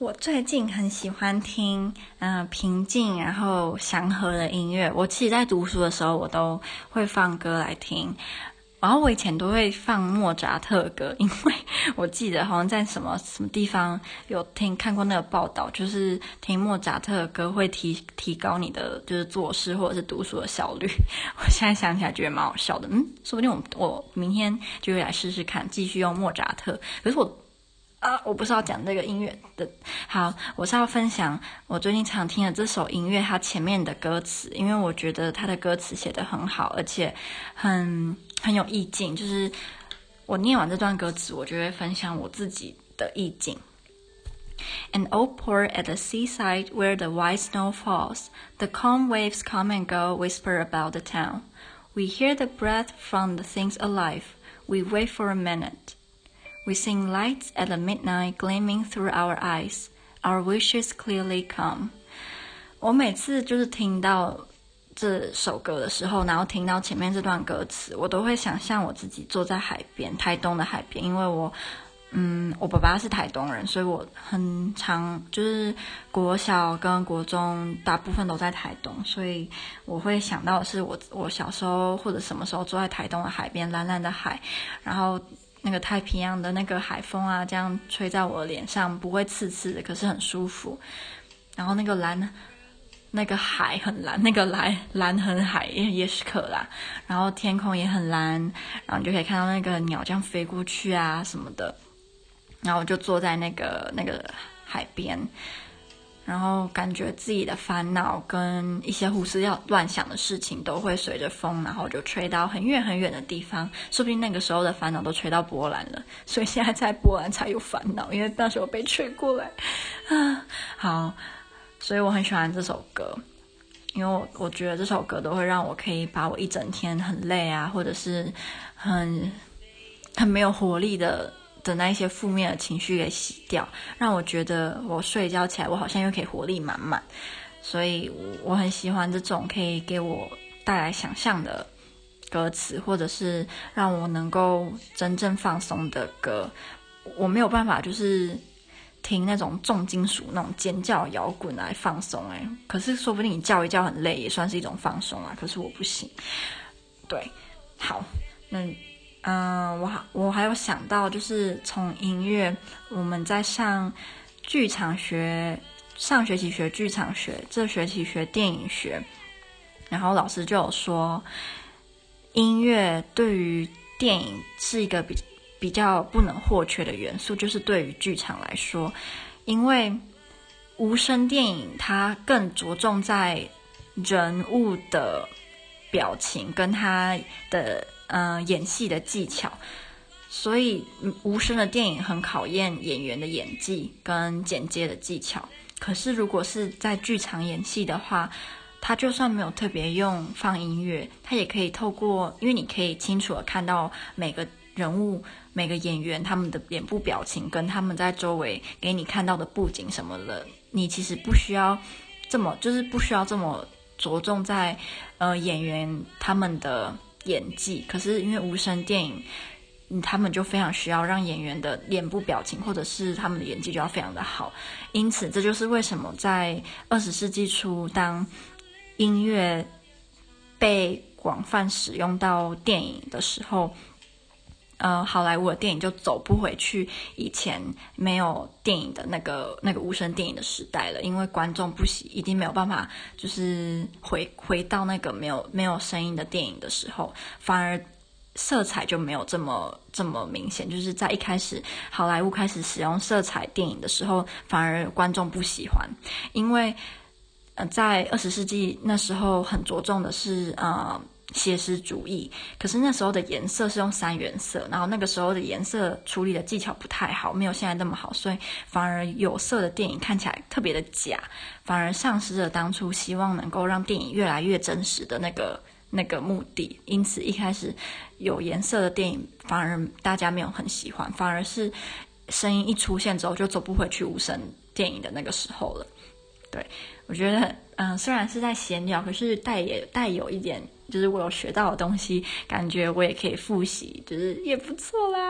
我最近很喜欢听，嗯、平静然后祥和的音乐。我其实，在读书的时候，我都会放歌来听。然后我以前都会放莫扎特歌，因为 我记得好像在什么什么地方有听看过那个报道，就是听莫扎特的歌会提提高你的就是做事或者是读书的效率。我现在想起来觉得蛮好笑的，嗯，说不定我我明天就会来试试看，继续用莫扎特。可是我。啊，我不是要讲这个音乐的，好，我是要分享我最近常听的这首音乐，它前面的歌词，因为我觉得它的歌词写得很好，而且很很有意境。就是我念完这段歌词，我就会分享我自己的意境。An old port at the seaside where the white snow falls, the calm waves come and go, whisper about the town. We hear the breath from the things alive. We wait for a minute. We sing lights at the midnight gleaming through our eyes. Our wishes clearly come. 我每次就是听到这首歌的时候，然后听到前面这段歌词，我都会想象我自己坐在海边，台东的海边。因为我，嗯，我爸爸是台东人，所以我很常就是国小跟国中大部分都在台东，所以我会想到是我我小时候或者什么时候坐在台东的海边，蓝蓝的海，然后。那个太平洋的那个海风啊，这样吹在我脸上，不会刺刺的，可是很舒服。然后那个蓝，那个海很蓝，那个蓝蓝很海也也是可啦。然后天空也很蓝，然后你就可以看到那个鸟这样飞过去啊什么的。然后我就坐在那个那个海边。然后感觉自己的烦恼跟一些胡思乱想的事情都会随着风，然后就吹到很远很远的地方。说不定那个时候的烦恼都吹到波兰了，所以现在在波兰才有烦恼，因为那时候被吹过来。啊，好，所以我很喜欢这首歌，因为我我觉得这首歌都会让我可以把我一整天很累啊，或者是很很没有活力的。的那一些负面的情绪给洗掉，让我觉得我睡觉起来，我好像又可以活力满满。所以我很喜欢这种可以给我带来想象的歌词，或者是让我能够真正放松的歌。我没有办法，就是听那种重金属、那种尖叫摇滚来放松。哎，可是说不定你叫一叫很累，也算是一种放松啊。可是我不行。对，好，那。嗯，我我还有想到，就是从音乐，我们在上剧场学，上学期学剧场学，这学期学电影学，然后老师就有说，音乐对于电影是一个比比较不能或缺的元素，就是对于剧场来说，因为无声电影它更着重在人物的表情跟他的。嗯、演戏的技巧，所以无声的电影很考验演员的演技跟剪接的技巧。可是如果是在剧场演戏的话，他就算没有特别用放音乐，他也可以透过，因为你可以清楚的看到每个人物、每个演员他们的脸部表情跟他们在周围给你看到的布景什么的，你其实不需要这么，就是不需要这么着重在呃演员他们的。演技，可是因为无声电影，他们就非常需要让演员的脸部表情或者是他们的演技就要非常的好，因此这就是为什么在二十世纪初，当音乐被广泛使用到电影的时候。呃，好莱坞的电影就走不回去以前没有电影的那个那个无声电影的时代了，因为观众不喜，一定没有办法，就是回回到那个没有没有声音的电影的时候，反而色彩就没有这么这么明显。就是在一开始好莱坞开始使用色彩电影的时候，反而观众不喜欢，因为呃，在二十世纪那时候很着重的是呃。写实主义，可是那时候的颜色是用三原色，然后那个时候的颜色处理的技巧不太好，没有现在那么好，所以反而有色的电影看起来特别的假，反而丧失了当初希望能够让电影越来越真实的那个那个目的。因此一开始有颜色的电影反而大家没有很喜欢，反而是声音一出现之后就走不回去无声电影的那个时候了。对，我觉得嗯，虽然是在闲聊，可是带也带有一点。就是我有学到的东西，感觉我也可以复习，就是也不错啦。